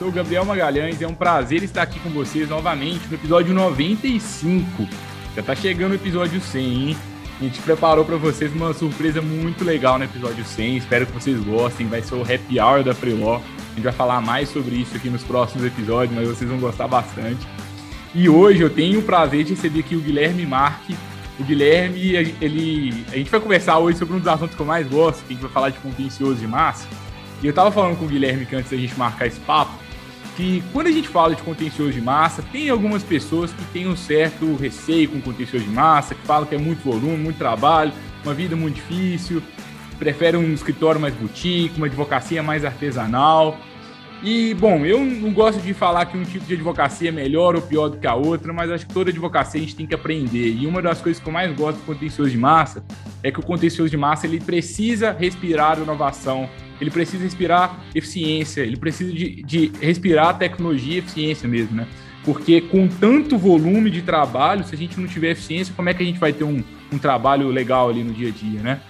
Sou o Gabriel Magalhães, é um prazer estar aqui com vocês novamente no episódio 95. Já tá chegando o episódio 100, hein? A gente preparou para vocês uma surpresa muito legal no episódio 100. Espero que vocês gostem. Vai ser o happy hour da Freeló. A gente vai falar mais sobre isso aqui nos próximos episódios, mas vocês vão gostar bastante. E hoje eu tenho o prazer de receber aqui o Guilherme Marque. O Guilherme, ele, a gente vai conversar hoje sobre um dos assuntos que eu mais gosto, que a gente vai falar de contencioso de massa. E eu tava falando com o Guilherme que antes da gente marcar esse papo, que quando a gente fala de contencioso de massa, tem algumas pessoas que têm um certo receio com contencioso de massa, que falam que é muito volume, muito trabalho, uma vida muito difícil, preferem um escritório mais boutique, uma advocacia mais artesanal. E, bom, eu não gosto de falar que um tipo de advocacia é melhor ou pior do que a outra, mas acho que toda advocacia a gente tem que aprender. E uma das coisas que eu mais gosto do contencioso de massa é que o contencioso de massa ele precisa respirar inovação, ele precisa respirar eficiência, ele precisa de, de respirar tecnologia e eficiência mesmo, né? Porque com tanto volume de trabalho, se a gente não tiver eficiência, como é que a gente vai ter um, um trabalho legal ali no dia a dia, né?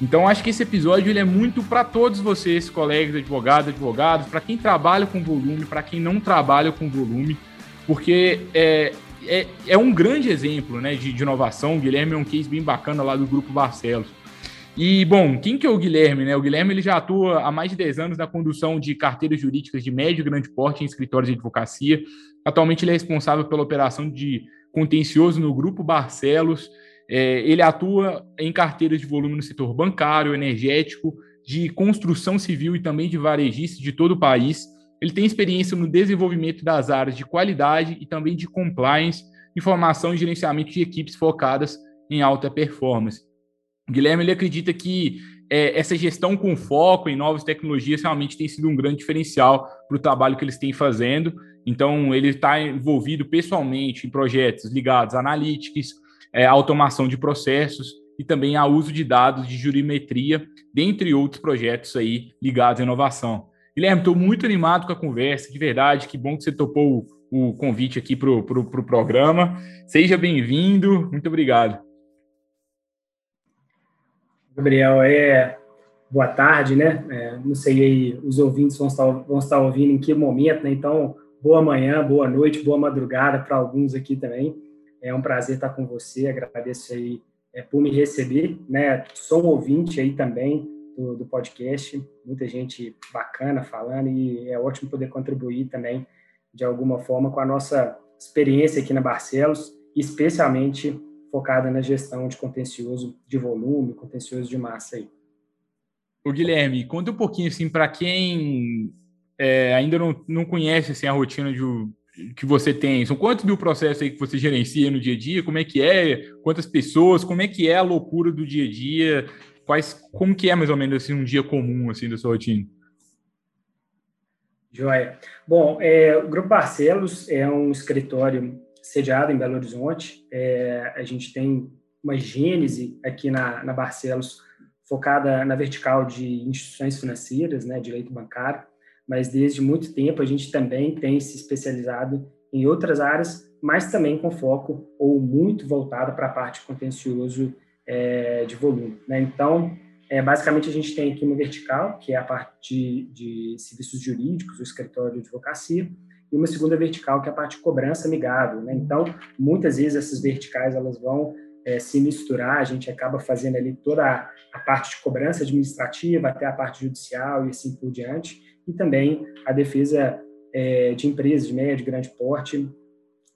Então, acho que esse episódio ele é muito para todos vocês, colegas, advogados, advogados, para quem trabalha com volume, para quem não trabalha com volume, porque é, é, é um grande exemplo né, de, de inovação. O Guilherme é um case bem bacana lá do Grupo Barcelos. E, bom, quem que é o Guilherme? Né? O Guilherme ele já atua há mais de 10 anos na condução de carteiras jurídicas de médio e grande porte em escritórios de advocacia. Atualmente ele é responsável pela operação de contencioso no Grupo Barcelos. É, ele atua em carteiras de volume no setor bancário, energético, de construção civil e também de varejista de todo o país. Ele tem experiência no desenvolvimento das áreas de qualidade e também de compliance, informação e gerenciamento de equipes focadas em alta performance. Guilherme ele acredita que é, essa gestão com foco em novas tecnologias realmente tem sido um grande diferencial para o trabalho que eles têm fazendo. Então, ele está envolvido pessoalmente em projetos ligados a analytics, é, automação de processos e também a uso de dados de jurimetria, dentre outros projetos aí ligados à inovação. Guilherme, estou muito animado com a conversa, de verdade, que bom que você topou o, o convite aqui para o pro, pro programa. Seja bem-vindo, muito obrigado. Gabriel, é boa tarde, né? É, não sei aí, os ouvintes vão estar, vão estar ouvindo em que momento, né? Então, boa manhã, boa noite, boa madrugada para alguns aqui também. É um prazer estar com você, agradeço aí é, por me receber, né? Sou um ouvinte aí também do, do, podcast, muita gente bacana falando e é ótimo poder contribuir também de alguma forma com a nossa experiência aqui na Barcelos, especialmente focada na gestão de contencioso de volume, contencioso de massa aí. O Guilherme, conta um pouquinho assim para quem é, ainda não, não conhece assim, a rotina de, que você tem. São quantos mil processos aí que você gerencia no dia a dia? Como é que é? Quantas pessoas? Como é que é a loucura do dia a dia? Quais, como que é mais ou menos assim, um dia comum assim da sua rotina? Joia. Bom, é, o Grupo Barcelos é um escritório sediado em Belo Horizonte. É, a gente tem uma gênese aqui na, na Barcelos focada na vertical de instituições financeiras, né, direito bancário, mas desde muito tempo a gente também tem se especializado em outras áreas, mas também com foco ou muito voltado para a parte contencioso é, de volume. Né? Então, é, basicamente a gente tem aqui uma vertical, que é a parte de, de serviços jurídicos, o escritório de advocacia, e uma segunda vertical, que é a parte de cobrança amigável. Né? Então, muitas vezes essas verticais elas vão é, se misturar, a gente acaba fazendo ali toda a, a, parte de cobrança administrativa, até a parte judicial e assim por diante, e também a defesa é, de empresas de médio e grande porte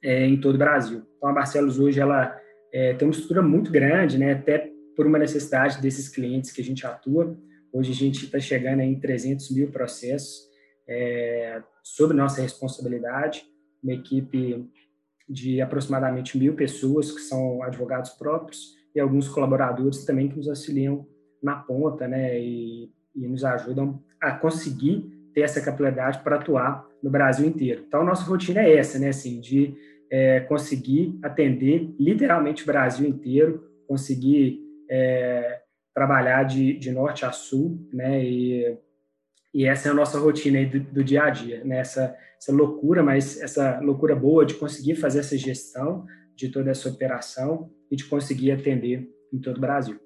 é, em todo o Brasil. Então, a Barcelos hoje ela é, tem uma estrutura muito grande, né? até por uma necessidade desses clientes que a gente atua. Hoje a gente está chegando em 300 mil processos, é, sob nossa responsabilidade, uma equipe de aproximadamente mil pessoas que são advogados próprios e alguns colaboradores também que nos auxiliam na ponta, né, e, e nos ajudam a conseguir ter essa capilaridade para atuar no Brasil inteiro. Então, nossa rotina é essa, né, assim, de é, conseguir atender literalmente o Brasil inteiro, conseguir é, trabalhar de, de norte a sul, né? E, e essa é a nossa rotina do, do, dia a dia, né? Essa, essa loucura, mas essa loucura boa de conseguir fazer essa gestão de toda essa operação e de conseguir atender em todo o Brasil.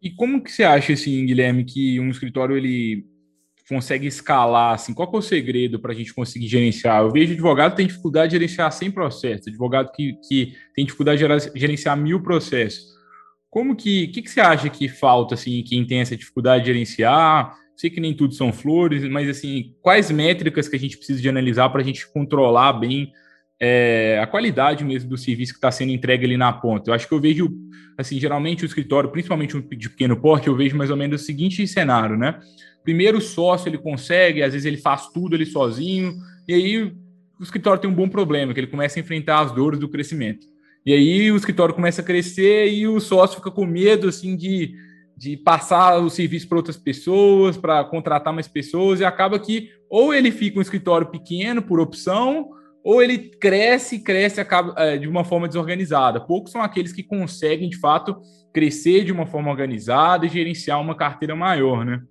E como que você acha, assim, Guilherme, que um escritório ele consegue escalar, assim, qual é o segredo para a gente conseguir gerenciar? Eu vejo advogado tem dificuldade de gerenciar 100 processos, advogado que, que tem dificuldade de gerenciar mil processos. Como que, que, que você acha que falta, assim, quem tem essa dificuldade de gerenciar? Sei que nem tudo são flores, mas, assim, quais métricas que a gente precisa de analisar para a gente controlar bem é, a qualidade mesmo do serviço que está sendo entregue ali na ponta. Eu acho que eu vejo, assim, geralmente o escritório, principalmente de pequeno porte, eu vejo mais ou menos o seguinte cenário, né? Primeiro o sócio ele consegue, às vezes ele faz tudo ele sozinho, e aí o escritório tem um bom problema, que ele começa a enfrentar as dores do crescimento. E aí o escritório começa a crescer e o sócio fica com medo assim de, de passar o serviço para outras pessoas, para contratar mais pessoas, e acaba que ou ele fica um escritório pequeno por opção, ou ele cresce, cresce acaba, é, de uma forma desorganizada. Poucos são aqueles que conseguem, de fato, crescer de uma forma organizada e gerenciar uma carteira maior, né?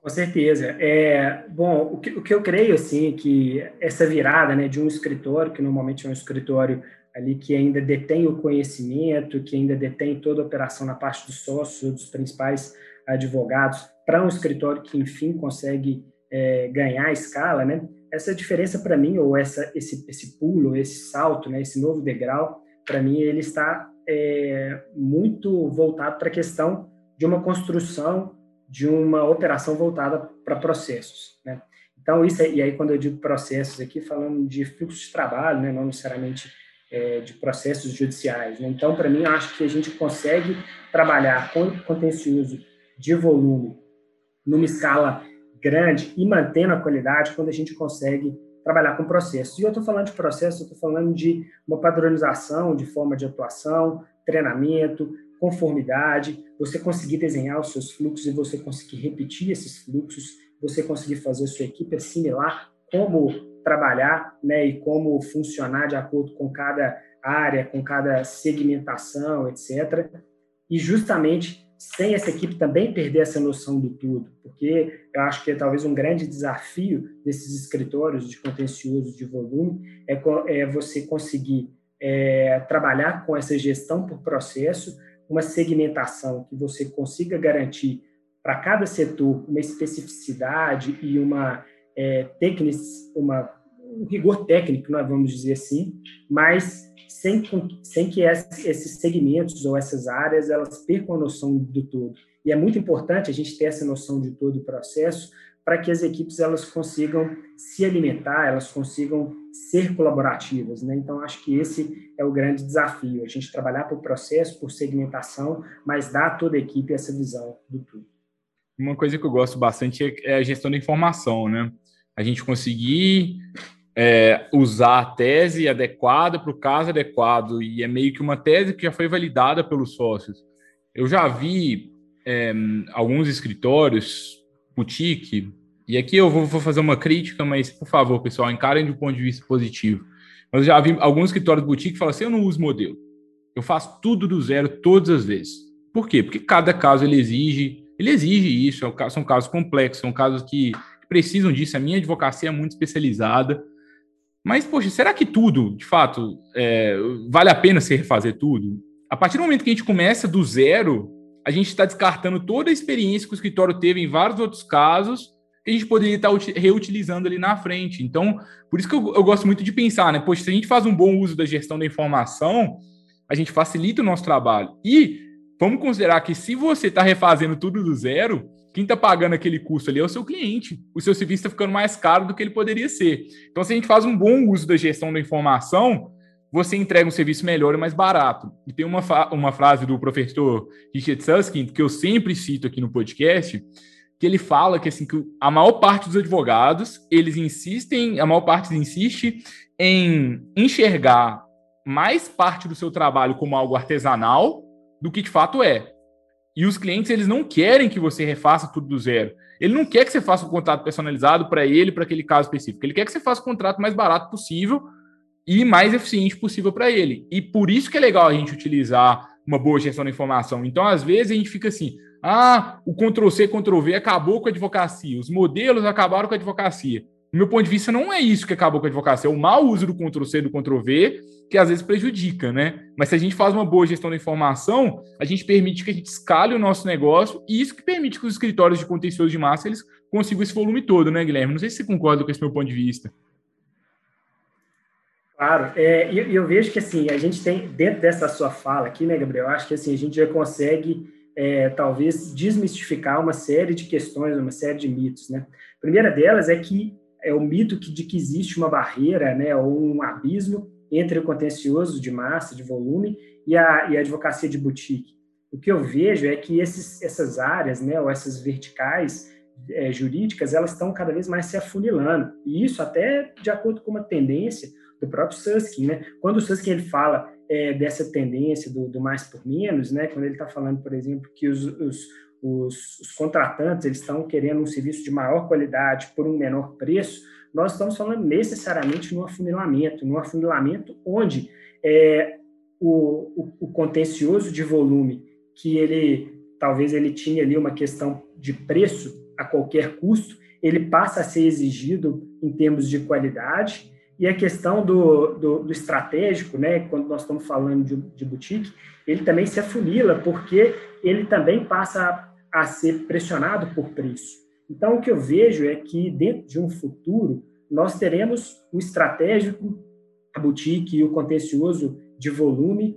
Com certeza. É, bom, o que, o que eu creio, assim, é que essa virada né, de um escritório, que normalmente é um escritório ali que ainda detém o conhecimento, que ainda detém toda a operação na parte dos sócios, dos principais advogados, para um escritório que, enfim, consegue é, ganhar escala, né? Essa diferença para mim, ou essa, esse, esse pulo, esse salto, né, esse novo degrau, para mim ele está é, muito voltado para a questão de uma construção de uma operação voltada para processos, né? Então, isso, e aí quando eu digo processos aqui, falando de fluxo de trabalho, né, não necessariamente é, de processos judiciais. Né? Então, para mim, eu acho que a gente consegue trabalhar com contencioso de volume numa escala grande e mantendo a qualidade quando a gente consegue trabalhar com processos. E eu estou falando de processos, eu estou falando de uma padronização de forma de atuação, treinamento, conformidade, você conseguir desenhar os seus fluxos e você conseguir repetir esses fluxos, você conseguir fazer a sua equipe assimilar como trabalhar né, e como funcionar de acordo com cada área, com cada segmentação, etc. E justamente sem essa equipe também perder essa noção do tudo, porque eu acho que é talvez um grande desafio desses escritórios de contencioso de volume é, é você conseguir é, trabalhar com essa gestão por processo, uma segmentação que você consiga garantir para cada setor uma especificidade e uma é, técnica, uma, um rigor técnico, nós vamos dizer assim, mas sem, sem que esses segmentos ou essas áreas elas percam a noção do todo. E é muito importante a gente ter essa noção de todo o processo para que as equipes elas consigam se alimentar, elas consigam ser colaborativas, né? Então acho que esse é o grande desafio, a gente trabalhar por processo, por segmentação, mas dar a toda a equipe essa visão do tudo. Uma coisa que eu gosto bastante é a gestão da informação, né? A gente conseguir é, usar a tese adequada para o caso adequado e é meio que uma tese que já foi validada pelos sócios. Eu já vi é, alguns escritórios boutique e aqui eu vou, vou fazer uma crítica, mas por favor, pessoal, encarem de um ponto de vista positivo. Mas eu já vi alguns escritórios boutique que falam assim: eu não uso modelo. Eu faço tudo do zero todas as vezes. Por quê? Porque cada caso ele exige, ele exige isso, é são casos complexos, são casos que precisam disso. A minha advocacia é muito especializada. Mas, poxa, será que tudo, de fato, é, vale a pena se refazer tudo? A partir do momento que a gente começa do zero, a gente está descartando toda a experiência que o escritório teve em vários outros casos que a gente poderia estar reutilizando ali na frente. Então, por isso que eu, eu, gosto muito de pensar, né? Poxa, se a gente faz um bom uso da gestão da informação, a gente facilita o nosso trabalho. E vamos considerar que se você está refazendo tudo do zero, quem está pagando aquele custo ali é o seu cliente. O seu serviço está ficando mais caro do que ele poderia ser. Então, se a gente faz um bom uso da gestão da informação, você entrega um serviço melhor e mais barato. E tem uma, uma frase do professor Richard Susskind, que eu sempre cito aqui no podcast, que ele fala que assim que a maior parte dos advogados eles insistem, a maior parte insiste em enxergar mais parte do seu trabalho como algo artesanal do que de fato é. E os clientes, eles não querem que você refaça tudo do zero. Ele não quer que você faça um contrato personalizado para ele, para aquele caso específico. Ele quer que você faça o contrato mais barato possível e mais eficiente possível para ele. E por isso que é legal a gente utilizar uma boa gestão da informação. Então, às vezes, a gente fica assim: ah, o Ctrl-C, Ctrl-V acabou com a advocacia, os modelos acabaram com a advocacia. Do meu ponto de vista, não é isso que acabou com a advocacia, é o mau uso do Ctrl-C e do Ctrl-V que às vezes prejudica, né? Mas se a gente faz uma boa gestão da informação, a gente permite que a gente escale o nosso negócio e isso que permite que os escritórios de contencioso de massa eles consigam esse volume todo, né, Guilherme? Não sei se você concorda com esse meu ponto de vista. Claro, é, e eu, eu, vejo que assim, a gente tem, dentro dessa sua fala aqui, né, Gabriel, acho que assim, a gente já consegue é, talvez desmistificar uma série de questões, uma série de mitos, né? A primeira delas é que é o mito que, de que existe uma barreira, né, ou um abismo entre o contencioso de massa, de volume, e a, e a advocacia de boutique. O que eu vejo é que esses, essas áreas, né, ou essas verticais é, jurídicas, elas estão cada vez mais se afunilando. E isso até de acordo com uma tendência do próprio Susskind, né? Quando o Susskind ele fala é, dessa tendência do, do, mais por menos, né? Quando ele está falando, por exemplo, que os, os, os, os contratantes eles estão querendo um serviço de maior qualidade por um menor preço, nós estamos falando necessariamente no afunilamento, no afunilamento onde é, o, o, o contencioso de volume que ele talvez ele tinha ali uma questão de preço a qualquer custo, ele passa a ser exigido em termos de qualidade. E a questão do, do, do, estratégico, né, quando nós estamos falando de, de, boutique, ele também se afunila, porque ele também passa a, a ser pressionado por preço. Então, o que eu vejo é que, dentro de um futuro, nós teremos o estratégico, a boutique e o contencioso de volume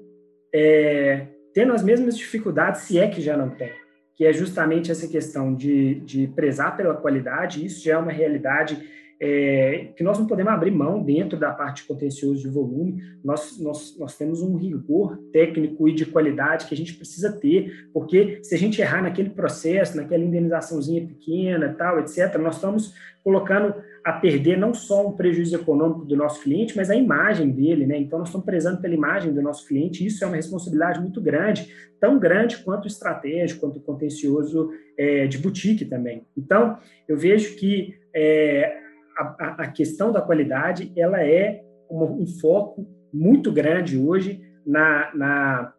é, tendo as mesmas dificuldades, se é que já não tem, que é justamente essa questão de, de prezar pela qualidade, isso já é uma realidade é, que nós não podemos abrir mão dentro da parte de contencioso de volume. Nós, nós, nós temos um rigor técnico e de qualidade que a gente precisa ter, porque se a gente errar naquele processo, naquela indenizaçãozinha pequena, tal, etc., nós estamos colocando a perder não só um prejuízo econômico do nosso cliente, mas a imagem dele, né? Então, nós estamos prezando pela imagem do nosso cliente, e isso é uma responsabilidade muito grande, tão grande quanto estratégico, quanto contencioso é, de boutique também. Então, eu vejo que é, a, a, questão da qualidade ela é um, um foco muito grande hoje na, na,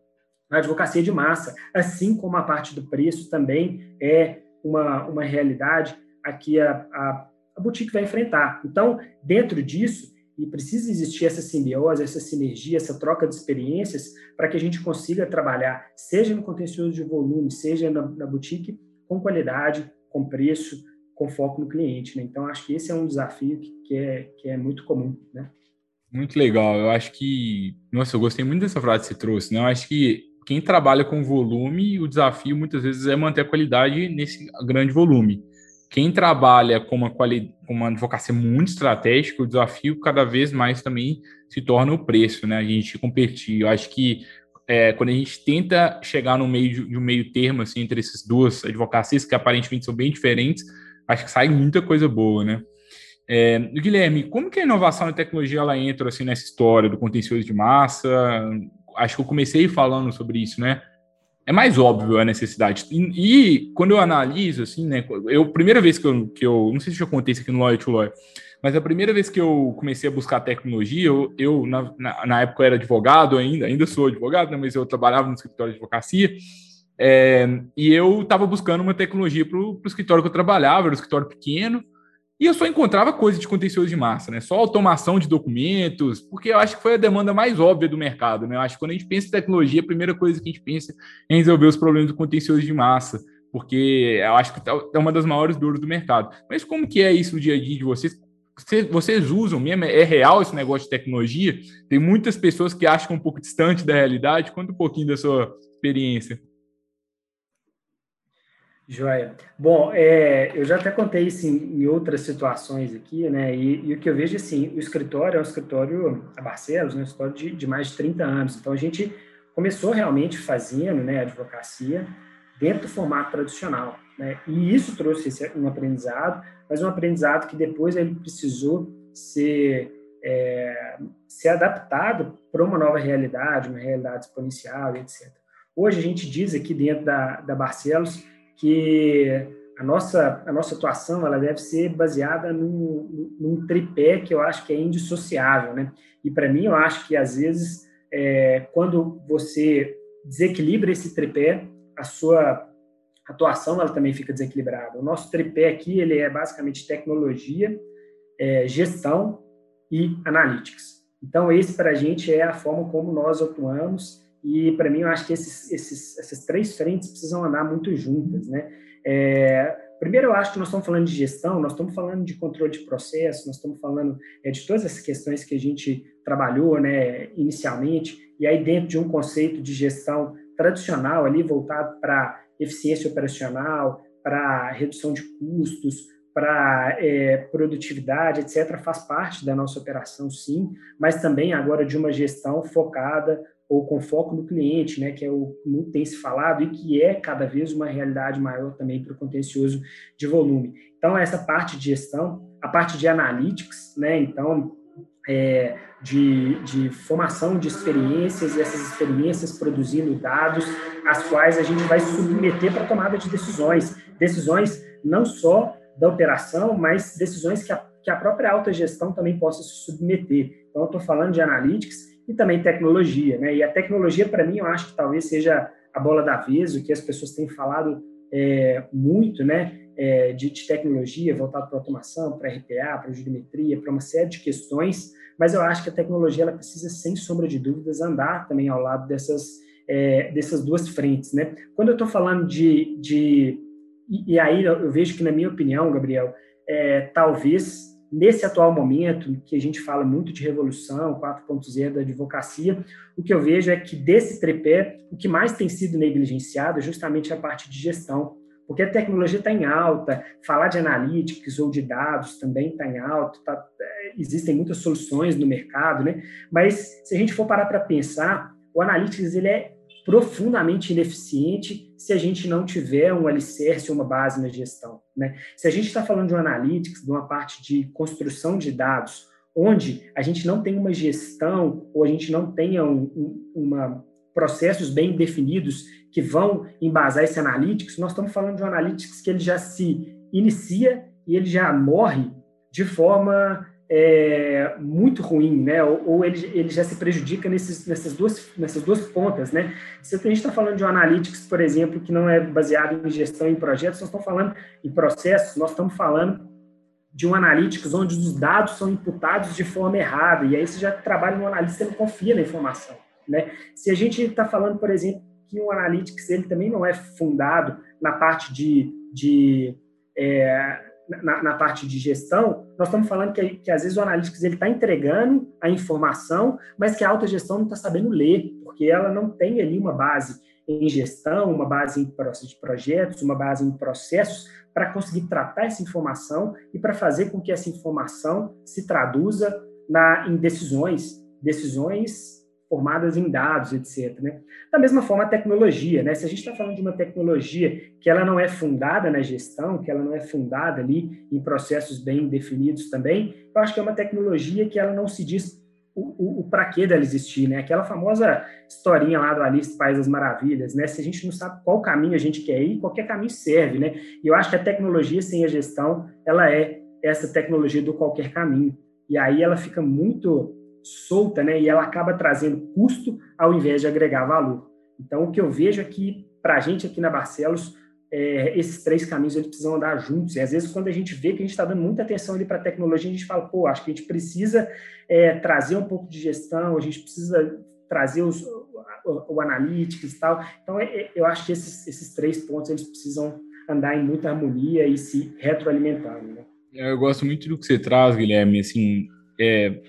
na, advocacia de massa, assim como a parte do preço também é uma, uma realidade a que a, a, a boutique vai enfrentar. Então, dentro disso, e precisa existir essa simbiose, essa sinergia, essa troca de experiências para que a gente consiga trabalhar, seja no contencioso de volume, seja na, na boutique, com qualidade, com preço, com foco no cliente. Né? Então, acho que esse é um desafio que, que, é, que é muito comum. Né? Muito legal. Eu acho que. Nossa, eu gostei muito dessa frase que você trouxe. Né? Eu acho que quem trabalha com volume, o desafio muitas vezes é manter a qualidade nesse grande volume. Quem trabalha com uma, quali... com uma advocacia muito estratégica, o desafio cada vez mais também se torna o preço, né? A gente competir. Eu acho que é, quando a gente tenta chegar no meio de um meio termo assim, entre essas duas advocacias, que aparentemente são bem diferentes, acho que sai muita coisa boa, né? É, Guilherme, como que a inovação e tecnologia ela entra assim nessa história do contencioso de massa? Acho que eu comecei falando sobre isso, né? É mais óbvio a necessidade. E, e quando eu analiso, assim, né? Eu, primeira vez que eu, que eu. Não sei se eu contei isso aqui no Lawyer to Lawyer, mas a primeira vez que eu comecei a buscar tecnologia, eu, eu na, na, na época eu era advogado ainda, ainda sou advogado, né, mas eu trabalhava no escritório de advocacia, é, e eu estava buscando uma tecnologia para o escritório que eu trabalhava, era um escritório pequeno, e eu só encontrava coisa de contencioso de massa, né? Só automação de documentos, porque eu acho que foi a demanda mais óbvia do mercado, né? Eu acho que quando a gente pensa em tecnologia, a primeira coisa que a gente pensa é em resolver os problemas do contencioso de massa, porque eu acho que é uma das maiores dores do mercado. Mas como que é isso no dia a dia de vocês? Vocês usam mesmo? É real esse negócio de tecnologia? Tem muitas pessoas que acham um pouco distante da realidade. Conta um pouquinho da sua experiência. Joia. Bom, é, eu já até contei isso em, em outras situações aqui, né? E, e, o que eu vejo, assim, o escritório é um escritório, a Barcelos, né? um escritório de, de mais de 30 anos. Então, a gente começou realmente fazendo né, advocacia dentro do formato tradicional. Né? E isso trouxe um aprendizado, mas um aprendizado que depois ele precisou ser, é, ser adaptado para uma nova realidade, uma realidade exponencial, etc. Hoje a gente diz aqui dentro da, da Barcelos que a nossa, a nossa atuação ela deve ser baseada num, num tripé que eu acho que é indissociável, né? E para mim eu acho que às vezes é, quando você desequilibra esse tripé, a sua atuação ela também fica desequilibrada. O nosso tripé aqui ele é basicamente tecnologia, é, gestão e analytics. Então esse para a gente é a forma como nós atuamos e para mim eu acho que esses, esses, essas três frentes precisam andar muito juntas, né? É, primeiro, eu acho que nós estamos falando de gestão, nós estamos falando de controle de processo, nós estamos falando é, de todas essas questões que a gente trabalhou né, inicialmente, e aí dentro de um conceito de gestão tradicional ali voltado para eficiência operacional, para redução de custos, para é, produtividade, etc., faz parte da nossa operação, sim, mas também agora de uma gestão focada ou com foco no cliente, né, que é o muito tem se falado e que é cada vez uma realidade maior também para o contencioso de volume. Então, essa parte de gestão, a parte de analytics, né, então, é, de, de formação de experiências e essas experiências produzindo dados, as quais a gente vai submeter para tomada de decisões, decisões não só da operação, mas decisões que a, que a própria alta gestão também possa se submeter. Então, eu estou falando de analytics, e também tecnologia, né? E a tecnologia, para mim, eu acho que talvez seja a bola da vez, o que as pessoas têm falado é, muito, né? É, de, de, tecnologia voltado para automação, para RPA, para geometria, para uma série de questões, mas eu acho que a tecnologia ela precisa, sem sombra de dúvidas, andar também ao lado dessas, é, dessas duas frentes, né? Quando eu estou falando de, de e, aí eu vejo que, na minha opinião, Gabriel, é, talvez nesse atual momento, que a gente fala muito de revolução 4.0 da advocacia, o que eu vejo é que desse tripé, o que mais tem sido negligenciado é justamente a parte de gestão, porque a tecnologia está em alta, falar de analytics ou de dados também está em alta, tá, é, existem muitas soluções no mercado, né? Mas se a gente for parar para pensar, o analytics ele é profundamente ineficiente se a gente não tiver um alicerce, uma base na gestão. Né? Se a gente está falando de um analytics, de uma parte de construção de dados, onde a gente não tem uma gestão ou a gente não tenha um, um, uma processos bem definidos que vão embasar esse analytics, nós estamos falando de um analytics que ele já se inicia e ele já morre de forma é, muito ruim, né? Ou, ou, ele, ele já se prejudica nesses, nessas, duas, nessas duas pontas, né? Se a gente está falando de um analytics, por exemplo, que não é baseado em gestão em projetos, nós estamos falando em processos, nós estamos falando de um analytics onde os dados são imputados de forma errada, e aí você já trabalha no analista, e não confia na informação, né? Se a gente está falando, por exemplo, que um analytics ele também não é fundado na parte de, de é, na, na, parte de gestão, nós estamos falando que, que às vezes o analytics ele está entregando a informação, mas que a alta gestão não está sabendo ler, porque ela não tem ali uma base em gestão, uma base em de projetos, uma base em processos para conseguir tratar essa informação e para fazer com que essa informação se traduza na, em decisões, decisões formadas em dados, etc. Né? Da mesma forma, a tecnologia, né? Se a gente está falando de uma tecnologia que ela não é fundada na gestão, que ela não é fundada ali em processos bem definidos também, eu acho que é uma tecnologia que ela não se diz o, o, o para que dela existir, né? Aquela famosa historinha lá do Alice País das Maravilhas, né? Se a gente não sabe qual caminho a gente quer ir, qualquer caminho serve, né? E eu acho que a tecnologia sem a gestão, ela é essa tecnologia do qualquer caminho. E aí ela fica muito solta, né? E ela acaba trazendo custo ao invés de agregar valor. Então, o que eu vejo é que, para a gente aqui na Barcelos, é, esses três caminhos eles precisam andar juntos. E às vezes, quando a gente vê que a gente está dando muita atenção ali para a tecnologia, a gente fala, pô, acho que a gente precisa é, trazer um pouco de gestão, a gente precisa trazer os, o, o analytics e tal. Então, é, é, eu acho que esses, esses três pontos eles precisam andar em muita harmonia e se retroalimentando. Né? Eu gosto muito do que você traz, Guilherme. Assim, é,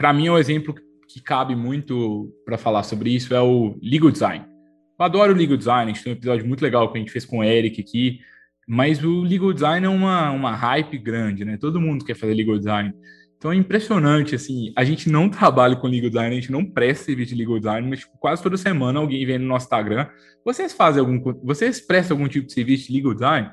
para mim, um exemplo que cabe muito para falar sobre isso é o legal design. Eu adoro o legal design, a gente tem um episódio muito legal que a gente fez com o Eric aqui, mas o legal design é uma, uma hype grande, né? Todo mundo quer fazer legal design. Então é impressionante, assim, a gente não trabalha com legal design, a gente não presta serviço de legal design, mas tipo, quase toda semana alguém vem no nosso Instagram, vocês fazem algum, vocês prestam algum tipo de serviço de legal design?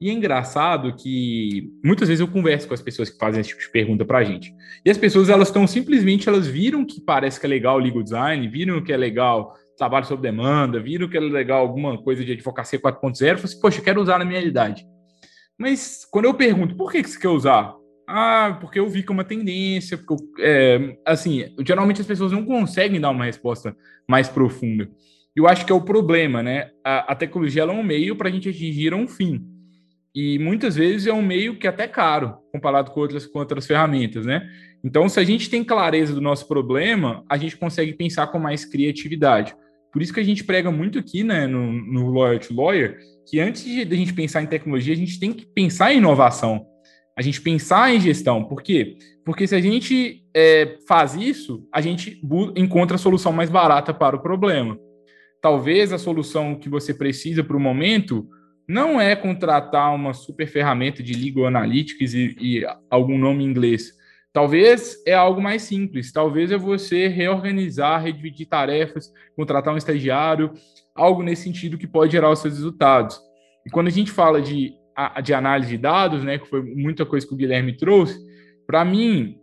E é engraçado que muitas vezes eu converso com as pessoas que fazem esse tipo de pergunta para a gente. E as pessoas, elas estão simplesmente, elas viram que parece que é legal o legal design, viram que é legal trabalho sob demanda, viram que era legal alguma coisa de advocacia 4.0, falei assim, poxa, quero usar na minha realidade. Mas quando eu pergunto, por que, que você quer usar? Ah, porque eu vi que é uma tendência, porque eu, é, assim, geralmente as pessoas não conseguem dar uma resposta mais profunda. Eu acho que é o problema, né? A, a tecnologia é um meio para a gente atingir um fim. E muitas vezes é um meio que até caro, comparado com outras, com outras ferramentas, né? Então, se a gente tem clareza do nosso problema, a gente consegue pensar com mais criatividade. Por isso que a gente prega muito aqui, né, no, no Lawyer to Lawyer, que antes de a gente pensar em tecnologia, a gente tem que pensar em inovação a gente pensar em gestão. Por quê? Porque se a gente é, faz isso, a gente encontra a solução mais barata para o problema. Talvez a solução que você precisa para o momento não é contratar uma super ferramenta de legal analytics e, e algum nome em inglês. Talvez é algo mais simples. Talvez é você reorganizar, redividir tarefas, contratar um estagiário, algo nesse sentido que pode gerar os seus resultados. E quando a gente fala de de análise de dados, né, que foi muita coisa que o Guilherme trouxe, para mim,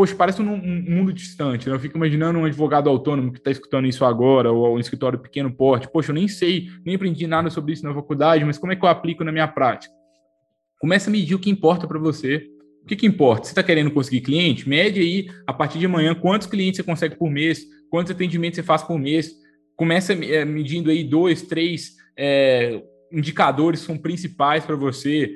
poxa, parece um, um, mundo distante. Né? Eu fico imaginando um advogado autônomo que está escutando isso agora, ou um escritório pequeno porte. Poxa, eu nem sei, nem aprendi nada sobre isso na faculdade, mas como é que eu aplico na minha prática? Começa a medir o que importa para você. O que, que importa? Você está querendo conseguir cliente? Mede aí, a partir de amanhã, quantos clientes você consegue por mês, quantos atendimentos você faz por mês. Começa é, medindo aí dois, três é, indicadores são principais para você.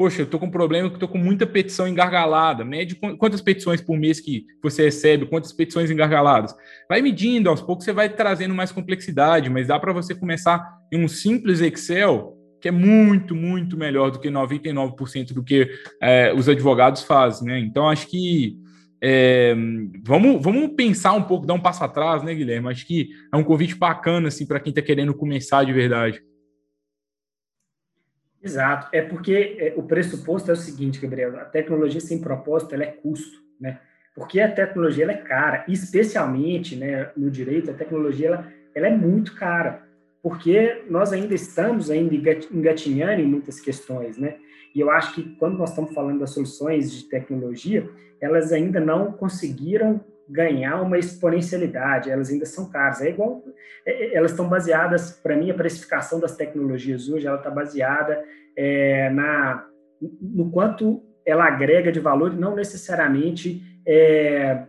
Poxa, eu estou com um problema que estou com muita petição engargalada. Mede quantas petições por mês que você recebe, quantas petições engargaladas. Vai medindo, aos poucos você vai trazendo mais complexidade, mas dá para você começar em um simples Excel, que é muito, muito melhor do que 99% do que é, os advogados fazem. Né? Então, acho que é, vamos, vamos pensar um pouco, dar um passo atrás, né, Guilherme? Acho que é um convite bacana assim, para quem está querendo começar de verdade. Exato. É porque é, o pressuposto é o seguinte, Gabriel, a tecnologia sem propósito ela é custo, né? Porque a tecnologia ela é cara, especialmente né, no direito, a tecnologia ela, ela é muito cara, porque nós ainda estamos ainda engatinhando em muitas questões, né? E eu acho que quando nós estamos falando das soluções de tecnologia, elas ainda não conseguiram ganhar uma exponencialidade, elas ainda são caras. É igual, é, é, elas estão baseadas, para mim, a precificação das tecnologias hoje, ela está baseada é, na no quanto ela agrega de valor, não necessariamente é,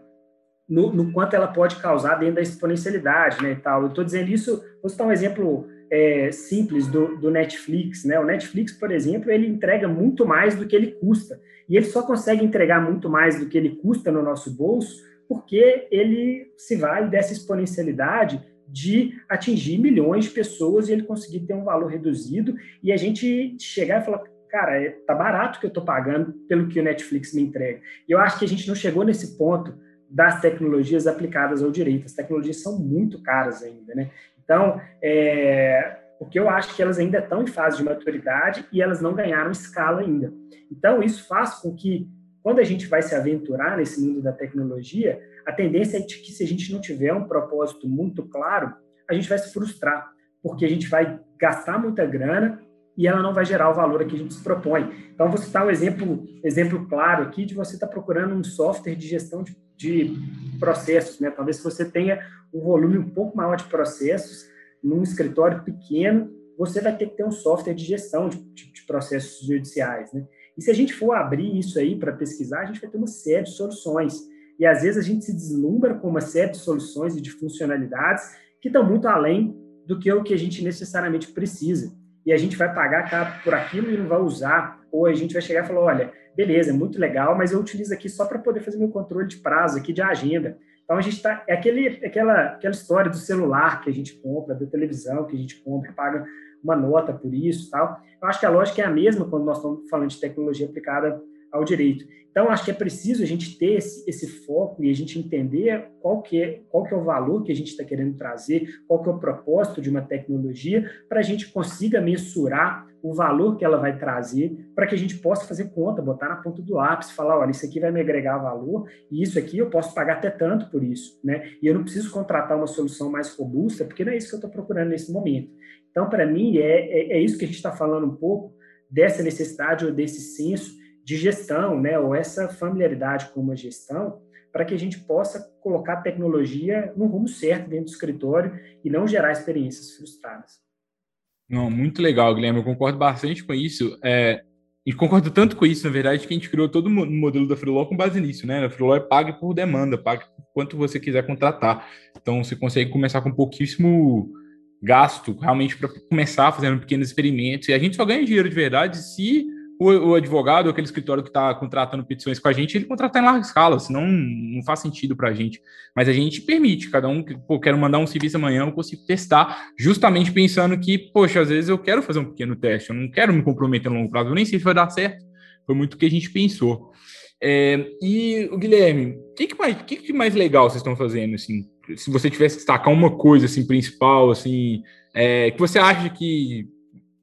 no, no, quanto ela pode causar dentro da exponencialidade, né, e tal. Eu estou dizendo isso, vou citar um exemplo é, simples do, do, Netflix, né? O Netflix, por exemplo, ele entrega muito mais do que ele custa, e ele só consegue entregar muito mais do que ele custa no nosso bolso porque ele se vale dessa exponencialidade de atingir milhões de pessoas e ele conseguir ter um valor reduzido e a gente chegar e falar, cara, é, tá barato que eu estou pagando pelo que o Netflix me entrega. E eu acho que a gente não chegou nesse ponto das tecnologias aplicadas ao direito. As tecnologias são muito caras ainda, né? Então, é, porque eu acho que elas ainda estão em fase de maturidade e elas não ganharam escala ainda. Então, isso faz com que quando a gente vai se aventurar nesse mundo da tecnologia, a tendência é de que se a gente não tiver um propósito muito claro, a gente vai se frustrar, porque a gente vai gastar muita grana e ela não vai gerar o valor que a gente se propõe. Então, vou citar um exemplo, exemplo claro aqui de você estar tá procurando um software de gestão de, de processos, né? Talvez você tenha um volume um pouco maior de processos num escritório pequeno, você vai ter que ter um software de gestão de, de, de processos judiciais, né? E se a gente for abrir isso aí para pesquisar, a gente vai ter uma série de soluções. E às vezes a gente se deslumbra com uma série de soluções e de funcionalidades que estão muito além do que o que a gente necessariamente precisa. E a gente vai pagar por aquilo e não vai usar. Ou a gente vai chegar e falar: olha, beleza, é muito legal, mas eu utilizo aqui só para poder fazer meu controle de prazo aqui de agenda. Então a gente está. É aquele, aquela, aquela história do celular que a gente compra, da televisão que a gente compra, paga uma nota por isso tal. Eu acho que a lógica é a mesma quando nós estamos falando de tecnologia aplicada ao direito. Então, acho que é preciso a gente ter esse, esse, foco e a gente entender qual que, é, qual que é o valor que a gente está querendo trazer, qual que é o propósito de uma tecnologia, para a gente consiga mensurar o valor que ela vai trazer, para que a gente possa fazer conta, botar na ponta do lápis, falar, olha, isso aqui vai me agregar valor, e isso aqui eu posso pagar até tanto por isso, né? E eu não preciso contratar uma solução mais robusta, porque não é isso que eu estou procurando nesse momento. Então, para mim, é, é, é, isso que a gente está falando um pouco dessa necessidade ou desse senso de gestão, né, ou essa familiaridade com uma gestão, para que a gente possa colocar a tecnologia no rumo certo dentro do escritório e não gerar experiências frustradas. Não, muito legal, Guilherme. Eu concordo bastante com isso. É, e concordo tanto com isso, na verdade, que a gente criou todo o modelo da Freeló com base nisso, né? A Freeló é paga por demanda, paga por quanto você quiser contratar. Então, você consegue começar com pouquíssimo gasto, realmente, para começar fazendo pequenos experimentos. E a gente só ganha dinheiro de verdade se o, o advogado, aquele escritório que está contratando petições com a gente, ele contratar em larga escala, senão não faz sentido para a gente. Mas a gente permite, cada um, pô, quero mandar um serviço amanhã, eu consigo testar, justamente pensando que, poxa, às vezes eu quero fazer um pequeno teste, eu não quero me comprometer a longo prazo, eu nem sei se vai dar certo. Foi muito o que a gente pensou. É, e o Guilherme, o que, que, mais, que, que mais legal vocês estão fazendo? Assim, se você tivesse que destacar uma coisa assim principal, assim, é, que você acha que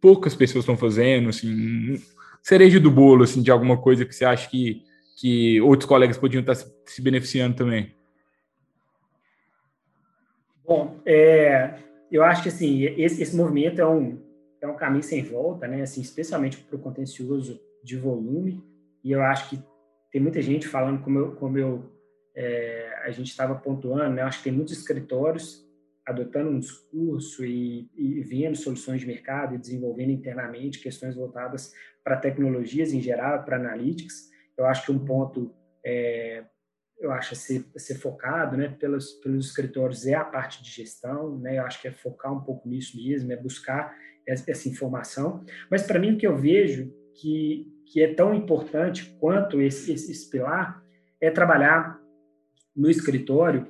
poucas pessoas estão fazendo, assim, cereja do bolo, assim, de alguma coisa que você acha que, que outros colegas podiam estar se beneficiando também? Bom, é, eu acho que assim esse, esse, movimento é um, é um caminho sem volta, né? Assim, especialmente para o contencioso de volume. E eu acho que tem muita gente falando como eu, como eu é, a gente estava pontuando, né? Acho que tem muitos escritórios adotando um discurso e, e vendo soluções de mercado e desenvolvendo internamente questões voltadas para tecnologias em geral, para analytics. Eu acho que um ponto, é, eu acho, a ser, a ser focado né, pelos, pelos escritórios é a parte de gestão, né, eu acho que é focar um pouco nisso mesmo, é buscar essa, essa informação. Mas, para mim, o que eu vejo que, que é tão importante quanto esse, esse, esse pilar é trabalhar no escritório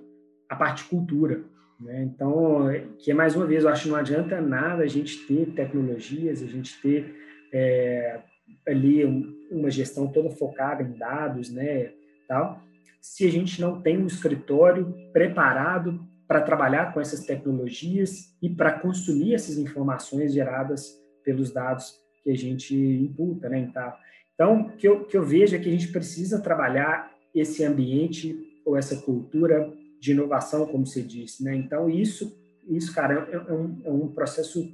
a parte cultura. Né? Então, que mais uma vez, eu acho que não adianta nada a gente ter tecnologias, a gente ter é, ali uma gestão toda focada em dados, né, tal, se a gente não tem um escritório preparado para trabalhar com essas tecnologias e para consumir essas informações geradas pelos dados que a gente imputa, né, então, então que eu, que eu vejo é que a gente precisa trabalhar esse ambiente ou essa cultura de inovação, como você disse, né? Então isso, isso, cara, é, é um, é um processo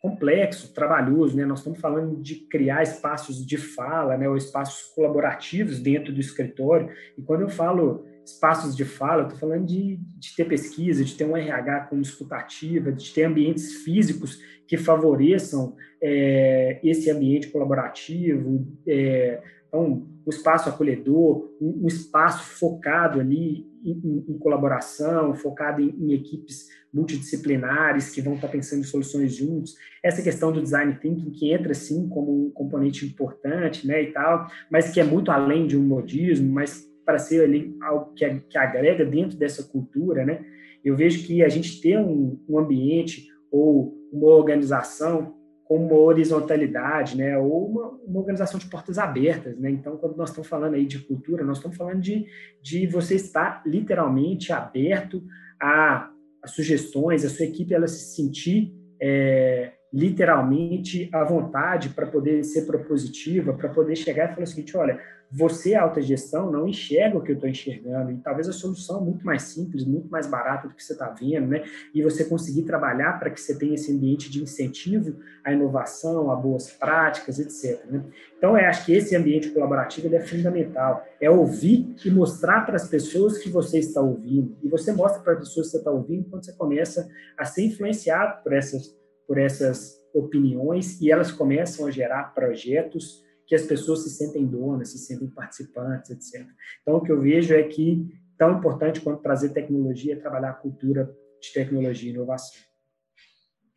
complexo, trabalhoso, né? Nós estamos falando de criar espaços de fala, né? Ou espaços colaborativos dentro do escritório. E quando eu falo espaços de fala, eu estou falando de, de ter pesquisa, de ter um RH como escutativa, de ter ambientes físicos que favoreçam é, esse ambiente colaborativo, é, então, um espaço acolhedor, um, um espaço focado ali em, em colaboração, focado em, em, equipes multidisciplinares que vão estar pensando em soluções juntos. Essa questão do design thinking que entra sim como um componente importante, né, e tal, mas que é muito além de um modismo, mas para ser ali algo que, que agrega dentro dessa cultura, né? Eu vejo que a gente ter um, um ambiente ou uma organização com uma horizontalidade, né, ou uma, uma, organização de portas abertas, né? Então, quando nós estamos falando aí de cultura, nós estamos falando de, de você estar literalmente aberto a, a sugestões, a sua equipe ela se sentir é, literalmente à vontade para poder ser propositiva, para poder chegar e falar o seguinte, olha, você, alta gestão, não enxerga o que eu estou enxergando. E talvez a solução é muito mais simples, muito mais barata do que você está vendo, né? E você conseguir trabalhar para que você tenha esse ambiente de incentivo à inovação, a boas práticas, etc. Né? Então, eu acho que esse ambiente colaborativo é fundamental. É ouvir e mostrar para as pessoas que você está ouvindo. E você mostra para as pessoas que você está ouvindo quando você começa a ser influenciado por essas, por essas opiniões e elas começam a gerar projetos que as pessoas se sentem donas, se sentem participantes, etc. Então, o que eu vejo é que tão importante quanto trazer tecnologia é trabalhar a cultura de tecnologia e inovação.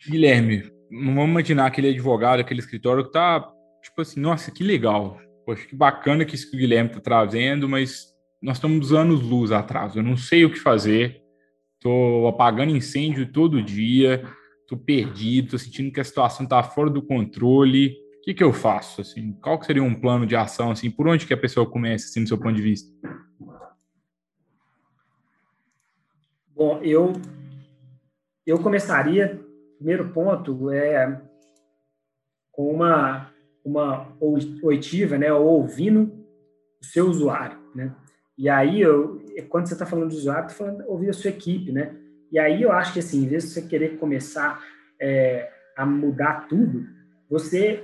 Guilherme, vamos imaginar aquele advogado, aquele escritório que está, tipo assim, nossa, que legal, poxa, que bacana que isso que o Guilherme está trazendo, mas nós estamos anos luz atrás, eu não sei o que fazer, estou apagando incêndio todo dia, estou perdido, estou sentindo que a situação está fora do controle, que, que eu faço? Assim, qual seria um plano de ação? Assim, por onde que a pessoa começa, assim, do seu ponto de vista? Bom, eu eu começaria. Primeiro ponto é com uma uma oitiva, né, ou ouvindo o seu usuário, né? E aí eu, quando você está falando de usuário, está falando ouvir a sua equipe, né? E aí eu acho que assim, em vez de você querer começar é, a mudar tudo, você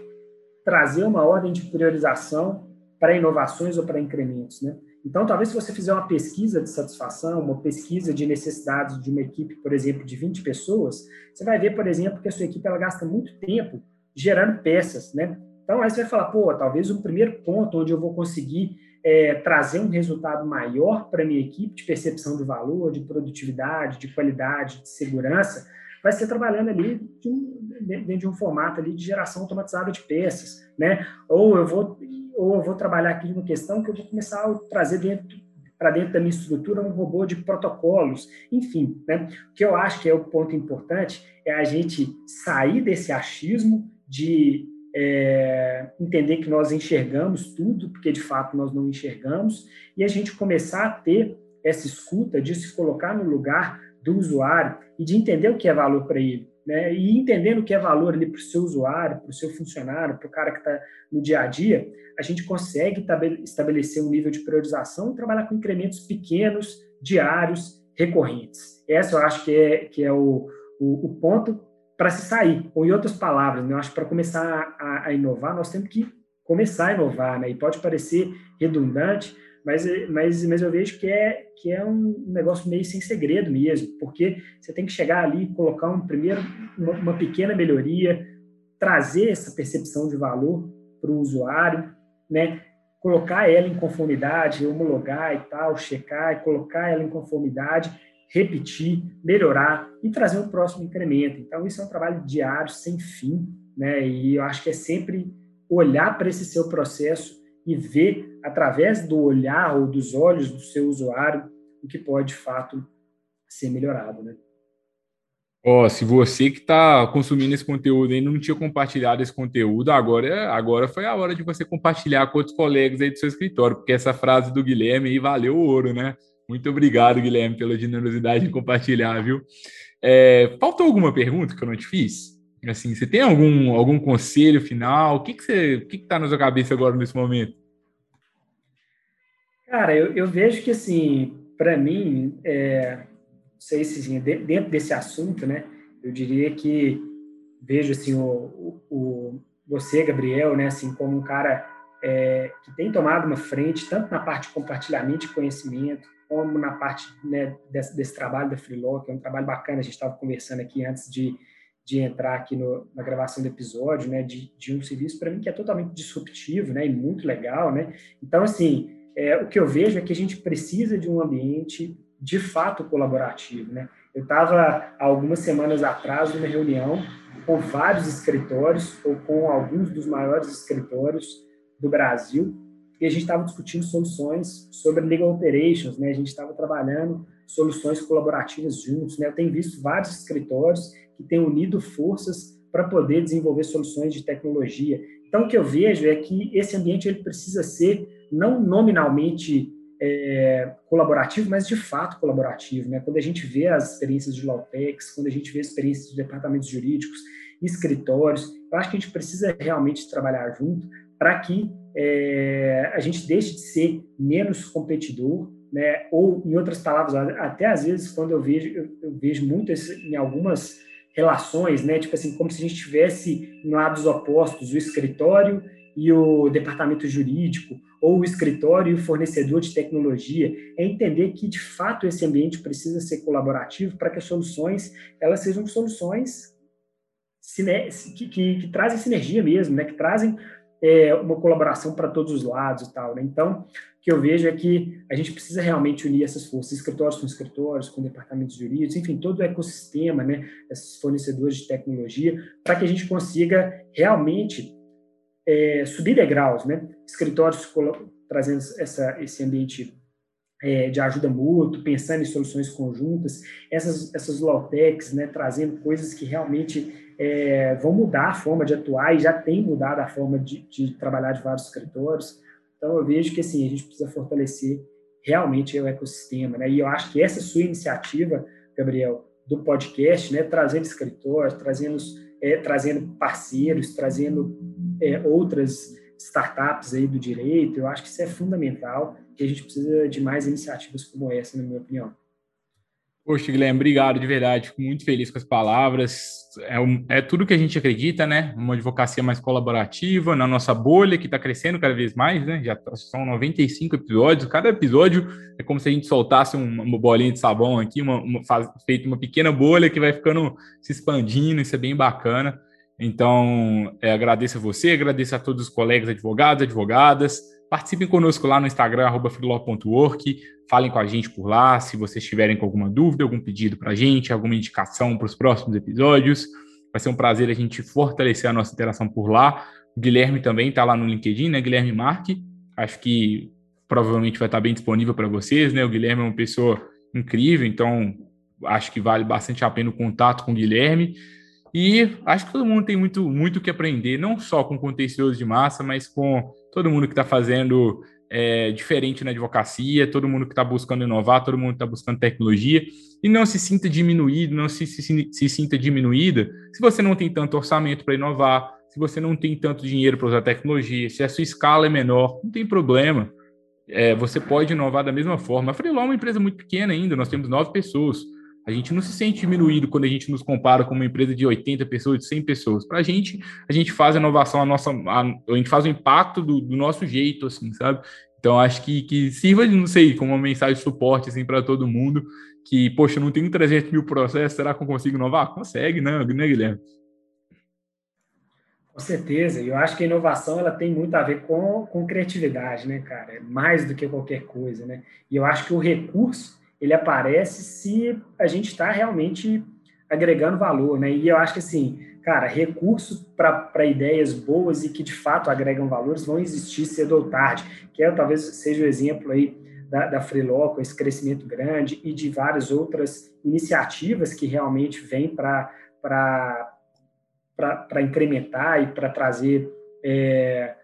trazer uma ordem de priorização para inovações ou para incrementos, né? Então, talvez se você fizer uma pesquisa de satisfação, uma pesquisa de necessidades de uma equipe, por exemplo, de 20 pessoas, você vai ver, por exemplo, que a sua equipe ela gasta muito tempo gerando peças, né? Então, aí você vai falar, pô, talvez o primeiro ponto onde eu vou conseguir é, trazer um resultado maior para a minha equipe de percepção de valor, de produtividade, de qualidade, de segurança, vai ser trabalhando ali de um, dentro de um formato ali de geração automatizada de peças, né? Ou eu vou ou eu vou trabalhar aqui de uma questão que eu vou começar a trazer dentro para dentro da minha estrutura um robô de protocolos, enfim, né? O que eu acho que é o ponto importante é a gente sair desse achismo de é, entender que nós enxergamos tudo, porque de fato nós não enxergamos, e a gente começar a ter essa escuta de se colocar no lugar do usuário e de entender o que é valor para ele. Né? E entendendo o que é valor ali para o seu usuário, para o seu funcionário, para o cara que está no dia a dia, a gente consegue estabelecer um nível de priorização e trabalhar com incrementos pequenos, diários, recorrentes. Essa eu acho que é, que é o, o, o ponto para se sair. Ou, em outras palavras, né, eu acho que para começar a, a, inovar, nós temos que começar a inovar. Né? E pode parecer redundante, mas, mas, mas eu vejo que é, que é um negócio meio sem segredo mesmo, porque você tem que chegar ali, colocar um primeiro, uma, uma pequena melhoria, trazer essa percepção de valor para o usuário, né? colocar ela em conformidade, homologar e tal, checar e colocar ela em conformidade, repetir, melhorar e trazer um próximo incremento. Então, isso é um trabalho diário, sem fim, né? E eu acho que é sempre olhar para esse seu processo e ver, através do olhar ou dos olhos do seu usuário, o que pode, de fato, ser melhorado, né? Ó, oh, se você que está consumindo esse conteúdo ainda não tinha compartilhado esse conteúdo, agora, agora foi a hora de você compartilhar com outros colegas aí do seu escritório, porque essa frase do Guilherme aí valeu ouro, né? Muito obrigado, Guilherme, pela generosidade de compartilhar, viu? É, faltou alguma pergunta que eu não te fiz? Assim, você tem algum, algum conselho final? O que, que você, o que está na sua cabeça agora nesse momento? Cara, eu, eu vejo que assim, para mim, é, não sei se assim, dentro desse assunto, né? Eu diria que vejo assim o, o você, Gabriel, né? Assim como um cara é, que tem tomado uma frente tanto na parte de compartilhamento de conhecimento como na parte né, desse, desse, trabalho da Freelaw, que é um trabalho bacana, a gente estava conversando aqui antes de, de entrar aqui no, na gravação do episódio, né, de, de um serviço para mim que é totalmente disruptivo, né, e muito legal, né. Então, assim, é, o que eu vejo é que a gente precisa de um ambiente de fato colaborativo, né. Eu estava algumas semanas atrás numa reunião com vários escritórios ou com alguns dos maiores escritórios do Brasil e a gente estava discutindo soluções sobre legal operations, né? A gente estava trabalhando soluções colaborativas juntos, né? Eu tenho visto vários escritórios que têm unido forças para poder desenvolver soluções de tecnologia. Então, o que eu vejo é que esse ambiente ele precisa ser não nominalmente é, colaborativo, mas de fato colaborativo. Né? Quando a gente vê as experiências de Lautex, quando a gente vê experiências de departamentos jurídicos, escritórios, eu acho que a gente precisa realmente trabalhar junto para que é, a gente deixe de ser menos competidor, né? Ou, em outras palavras, até às vezes, quando eu vejo, eu, eu vejo muito esse, em algumas relações, né? Tipo assim, como se a gente tivesse em lados opostos o escritório e o departamento jurídico, ou o escritório e o fornecedor de tecnologia, é entender que, de fato, esse ambiente precisa ser colaborativo para que as soluções elas sejam soluções que, que, que trazem sinergia mesmo, né? que trazem é, uma colaboração para todos os lados e tal. Né? Então, o que eu vejo é que a gente precisa realmente unir essas forças, escritórios com escritórios, com departamentos jurídicos, enfim, todo o ecossistema, né, esses fornecedores de tecnologia, para que a gente consiga realmente é, subir degraus, né? Escritórios trazendo essa, esse ambiente é, de ajuda mútua, pensando em soluções conjuntas, essas, essas low-techs, né, trazendo coisas que realmente é, vão mudar a forma de atuar e já tem mudado a forma de, de, trabalhar de vários escritórios. Então, eu vejo que assim, a gente precisa fortalecer realmente o ecossistema. Né? E eu acho que essa sua iniciativa, Gabriel, do podcast, né, trazendo escritórios, trazendo, é, trazendo parceiros, trazendo é, outras startups aí do direito, eu acho que isso é fundamental e a gente precisa de mais iniciativas como essa, na minha opinião. Poxa, Guilherme, obrigado de verdade. Fico muito feliz com as palavras. É, um, é tudo que a gente acredita, né? Uma advocacia mais colaborativa, na nossa bolha, que está crescendo cada vez mais, né? Já tá, são 95 episódios. Cada episódio é como se a gente soltasse uma, bolinha de sabão aqui, uma, uma faz, feito uma pequena bolha que vai ficando se expandindo. Isso é bem bacana. Então, é, agradeço a você, agradeço a todos os colegas advogados, advogadas. Participem conosco lá no Instagram, freeló.work. Falem com a gente por lá, se vocês tiverem com alguma dúvida, algum pedido para a gente, alguma indicação para os próximos episódios. Vai ser um prazer a gente fortalecer a nossa interação por lá. O Guilherme também está lá no LinkedIn, né? Guilherme Marque. Acho que provavelmente vai estar bem disponível para vocês, né? O Guilherme é uma pessoa incrível, então acho que vale bastante a pena o contato com o Guilherme. E acho que todo mundo tem muito muito que aprender, não só com contencioso de massa, mas com todo mundo que está fazendo é, diferente na advocacia, todo mundo que está buscando inovar, todo mundo que está buscando tecnologia, e não se sinta diminuído, não se, se, se sinta diminuída se você não tem tanto orçamento para inovar, se você não tem tanto dinheiro para usar tecnologia, se a sua escala é menor, não tem problema. É, você pode inovar da mesma forma. A Freeló é uma empresa muito pequena ainda, nós temos nove pessoas. A gente não se sente diminuído quando a gente nos compara com uma empresa de 80 pessoas, de 100 pessoas. Para a gente, a gente faz a inovação, a nossa, a, a gente faz o impacto do, do, nosso jeito, assim, sabe? Então, acho que, que sirva, não sei, como uma mensagem de suporte, assim, para todo mundo, que, poxa, não tenho 300 mil processos, será que eu consigo inovar? Consegue, né, né Guilherme? Com certeza, eu acho que a inovação ela tem muito a ver com, com criatividade, né, cara? É mais do que qualquer coisa, né? E eu acho que o recurso ele aparece se a gente está realmente agregando valor, né? E eu acho que assim, cara, recursos para ideias boas e que de fato agregam valores vão existir cedo ou tarde, que é, talvez seja o exemplo aí da, da Freeló, com esse crescimento grande e de várias outras iniciativas que realmente vêm para incrementar e para trazer é,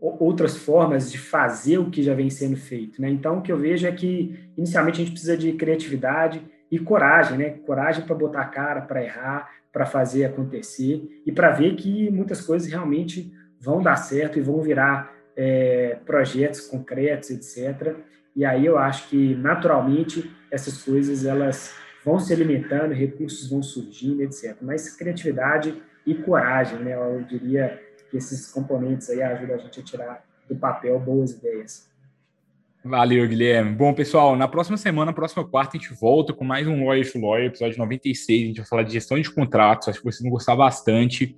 outras formas de fazer o que já vem sendo feito. Né? Então, o que eu vejo é que, inicialmente, a gente precisa de criatividade e coragem, né? coragem para botar a cara, para errar, para fazer acontecer e para ver que muitas coisas realmente vão dar certo e vão virar é, projetos concretos, etc. E aí eu acho que, naturalmente, essas coisas elas vão se alimentando, recursos vão surgindo, etc. Mas criatividade e coragem, né? eu diria que esses componentes aí ajudam a gente a tirar do papel boas ideias. Valeu, Guilherme. Bom, pessoal, na próxima semana, na próxima quarta, a gente volta com mais um Lawyer to Lawyer, episódio 96. A gente vai falar de gestão de contratos. Acho que vocês vão gostar bastante.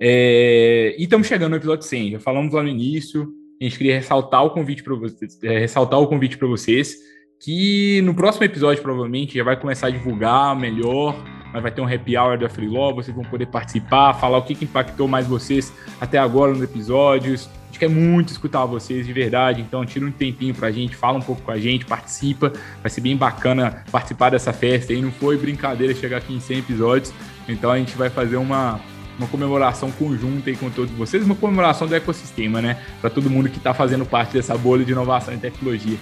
É... E estamos chegando no episódio 100. Já falamos lá no início. A gente queria ressaltar o convite para vocês, é, ressaltar o convite para vocês, que no próximo episódio provavelmente já vai começar a divulgar melhor vai ter um happy hour da Freelaw, vocês vão poder participar, falar o que, que impactou mais vocês até agora nos episódios. A gente quer muito escutar vocês de verdade, então tira um tempinho pra gente, fala um pouco com a gente, participa. Vai ser bem bacana participar dessa festa aí. Não foi brincadeira chegar aqui em 100 episódios, então a gente vai fazer uma, uma comemoração conjunta aí com todos vocês, uma comemoração do ecossistema, né? Para todo mundo que está fazendo parte dessa bolha de inovação e tecnologia.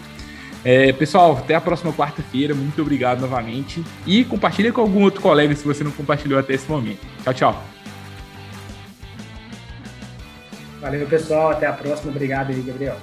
É, pessoal, até a próxima quarta-feira. Muito obrigado novamente. E compartilha com algum outro colega se você não compartilhou até esse momento. Tchau, tchau. Valeu, pessoal. Até a próxima. Obrigado aí, Gabriel.